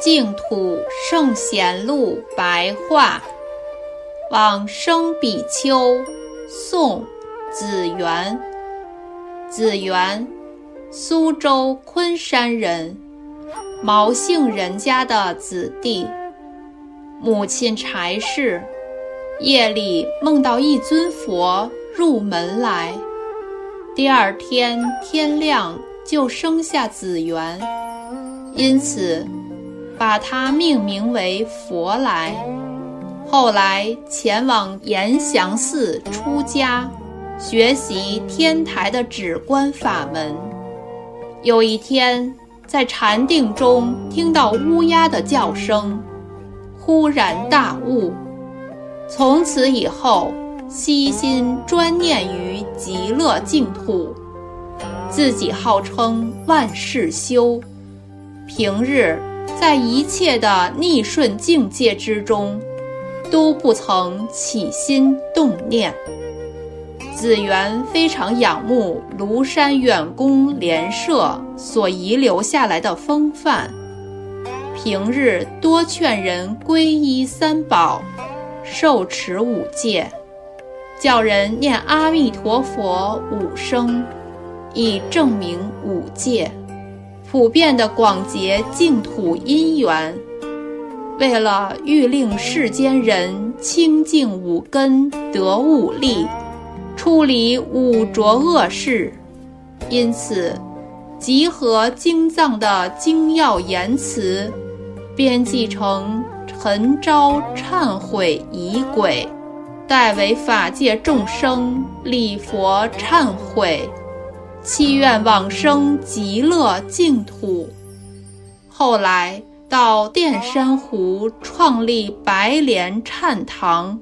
净土圣贤录白话，往生比丘，宋，子元。子元，苏州昆山人，毛姓人家的子弟。母亲柴氏，夜里梦到一尊佛入门来，第二天天亮就生下子元，因此。把他命名为佛来，后来前往延祥寺出家，学习天台的止观法门。有一天在禅定中听到乌鸦的叫声，忽然大悟，从此以后悉心专念于极乐净土，自己号称万事修，平日。在一切的逆顺境界之中，都不曾起心动念。子元非常仰慕庐山远公莲社所遗留下来的风范，平日多劝人皈依三宝，受持五戒，叫人念阿弥陀佛五声，以证明五戒。普遍的广结净土因缘，为了欲令世间人清净五根得五力，出离五浊恶世，因此集合经藏的精要言辞，编辑成陈招忏悔仪轨，代为法界众生礼佛忏悔。祈愿往生极乐净土。后来到淀山湖创立白莲忏堂，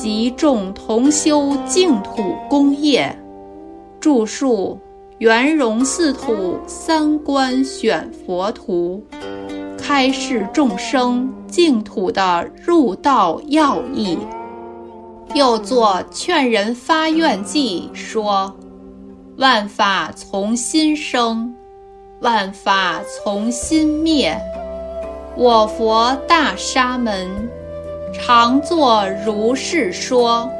集众同修净土功业，著述圆融四土三观选佛图，开示众生净土的入道要义。又作劝人发愿记说。万法从心生，万法从心灭。我佛大沙门，常作如是说。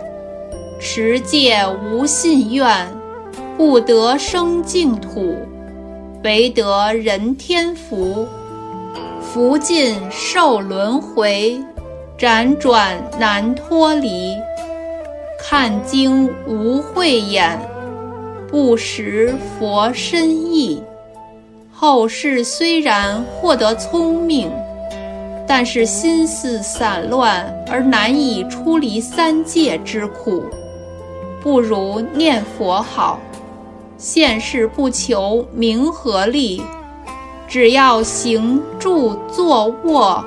持戒无信愿，不得生净土，唯得人天福。福尽受轮回，辗转难脱离。看经无慧眼。不识佛深意，后世虽然获得聪明，但是心思散乱而难以出离三界之苦，不如念佛好。现世不求名和利，只要行住坐卧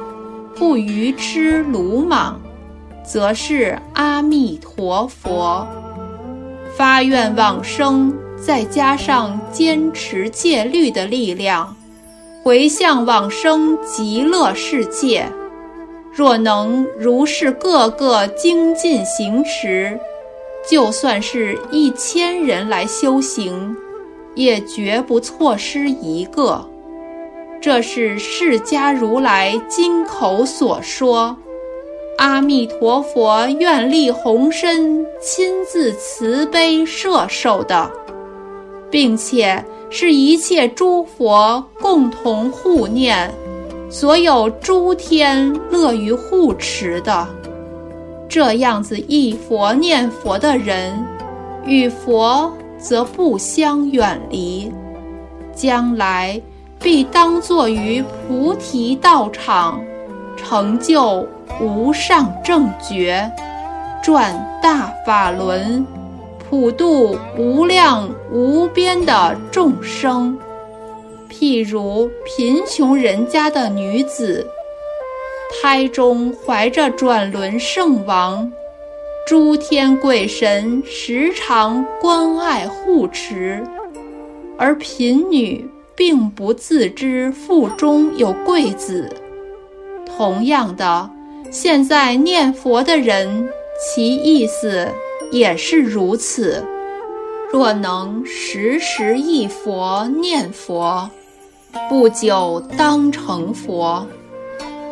不愚痴鲁莽，则是阿弥陀佛。发愿往生，再加上坚持戒律的力量，回向往生极乐世界。若能如是个个精进行持，就算是一千人来修行，也绝不错失一个。这是释迦如来金口所说。阿弥陀佛愿力宏深，亲自慈悲摄受的，并且是一切诸佛共同护念，所有诸天乐于护持的。这样子一佛念佛的人，与佛则不相远离，将来必当作于菩提道场，成就。无上正觉，转大法轮，普度无量无边的众生。譬如贫穷人家的女子，胎中怀着转轮圣王，诸天鬼神时常关爱护持，而贫女并不自知腹中有贵子。同样的，现在念佛的人，其意思也是如此。若能时时忆佛念佛，不久当成佛。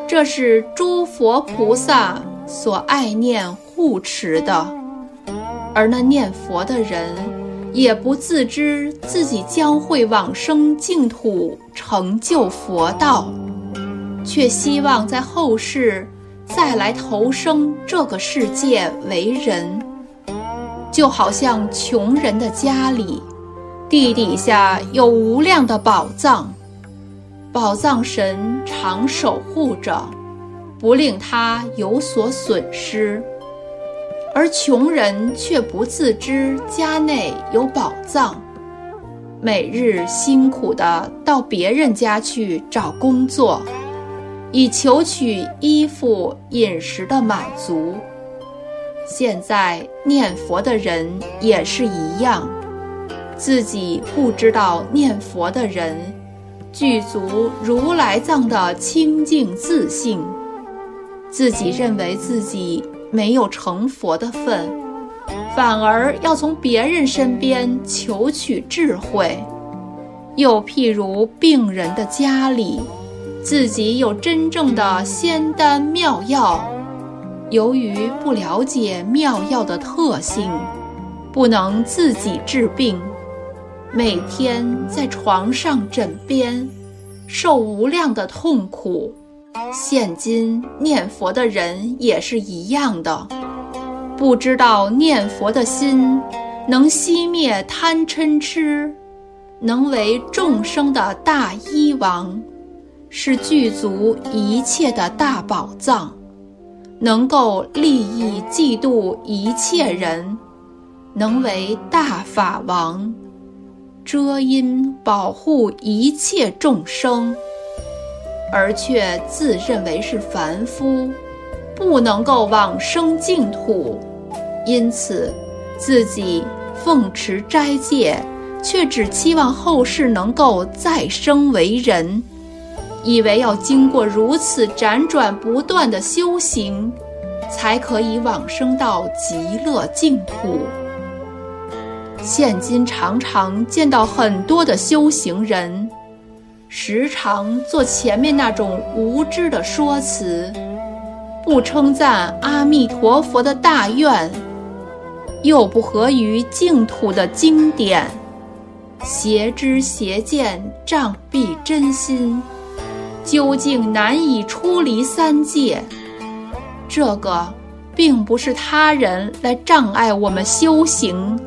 这是诸佛菩萨所爱念护持的，而那念佛的人也不自知自己将会往生净土，成就佛道，却希望在后世再来投生这个世界为人，就好像穷人的家里，地底下有无量的宝藏。宝藏神常守护着，不令他有所损失，而穷人却不自知家内有宝藏，每日辛苦地到别人家去找工作，以求取衣服饮食的满足。现在念佛的人也是一样，自己不知道念佛的人。具足如来藏的清净自信，自己认为自己没有成佛的份，反而要从别人身边求取智慧。又譬如病人的家里，自己有真正的仙丹妙药，由于不了解妙药的特性，不能自己治病。每天在床上枕边，受无量的痛苦。现今念佛的人也是一样的，不知道念佛的心能熄灭贪嗔痴，能为众生的大医王，是具足一切的大宝藏，能够利益嫉妒一切人，能为大法王。遮阴保护一切众生，而却自认为是凡夫，不能够往生净土，因此自己奉持斋戒，却只期望后世能够再生为人，以为要经过如此辗转不断的修行，才可以往生到极乐净土。现今常常见到很多的修行人，时常做前面那种无知的说辞，不称赞阿弥陀佛的大愿，又不合于净土的经典，邪知邪见，障蔽真心，究竟难以出离三界。这个并不是他人来障碍我们修行。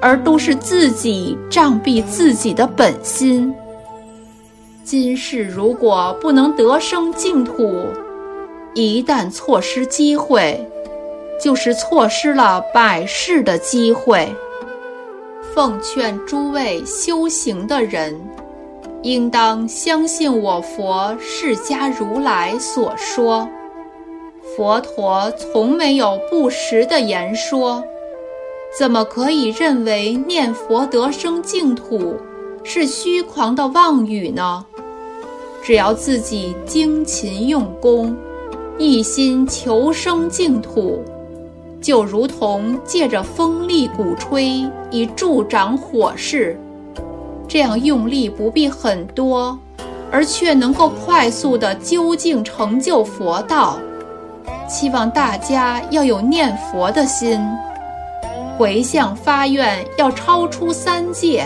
而都是自己障蔽自己的本心。今世如果不能得生净土，一旦错失机会，就是错失了百世的机会。奉劝诸位修行的人，应当相信我佛释迦如来所说，佛陀从没有不实的言说。怎么可以认为念佛得生净土是虚狂的妄语呢？只要自己精勤用功，一心求生净土，就如同借着风力鼓吹以助长火势，这样用力不必很多，而却能够快速的究竟成就佛道。希望大家要有念佛的心。回向发愿要超出三界。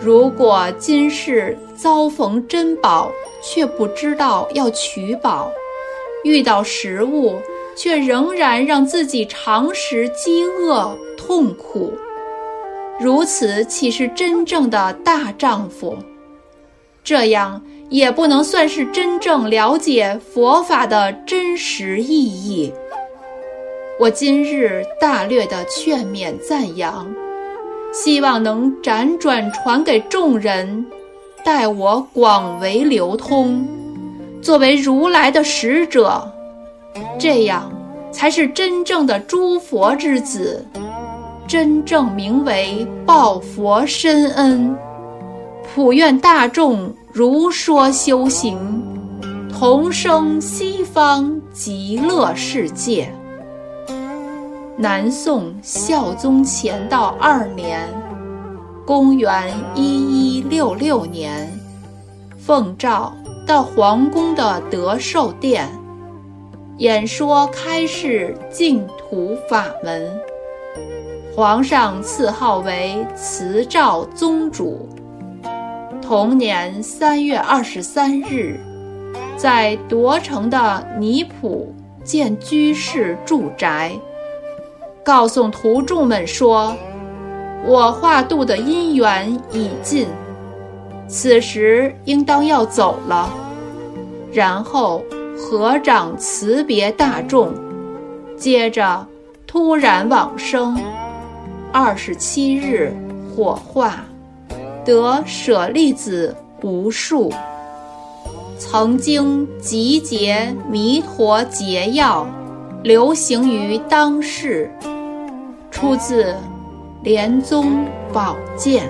如果今世遭逢珍宝，却不知道要取宝，遇到食物却仍然让自己常食饥饿痛苦，如此岂是真正的大丈夫？这样也不能算是真正了解佛法的真实意义。我今日大略的劝勉赞扬，希望能辗转传给众人，待我广为流通，作为如来的使者，这样才是真正的诸佛之子，真正名为报佛深恩，普愿大众如说修行，同生西方极乐世界。南宋孝宗乾道二年，公元一一六六年，奉诏到皇宫的德寿殿，演说开示净土法门。皇上赐号为慈照宗主。同年三月二十三日，在铎城的尼普建居士住宅。告诉徒众们说：“我化度的因缘已尽，此时应当要走了。”然后合掌辞别大众，接着突然往生。二十七日火化，得舍利子无数。曾经集结弥陀解药，流行于当世。出自《莲宗宝鉴》。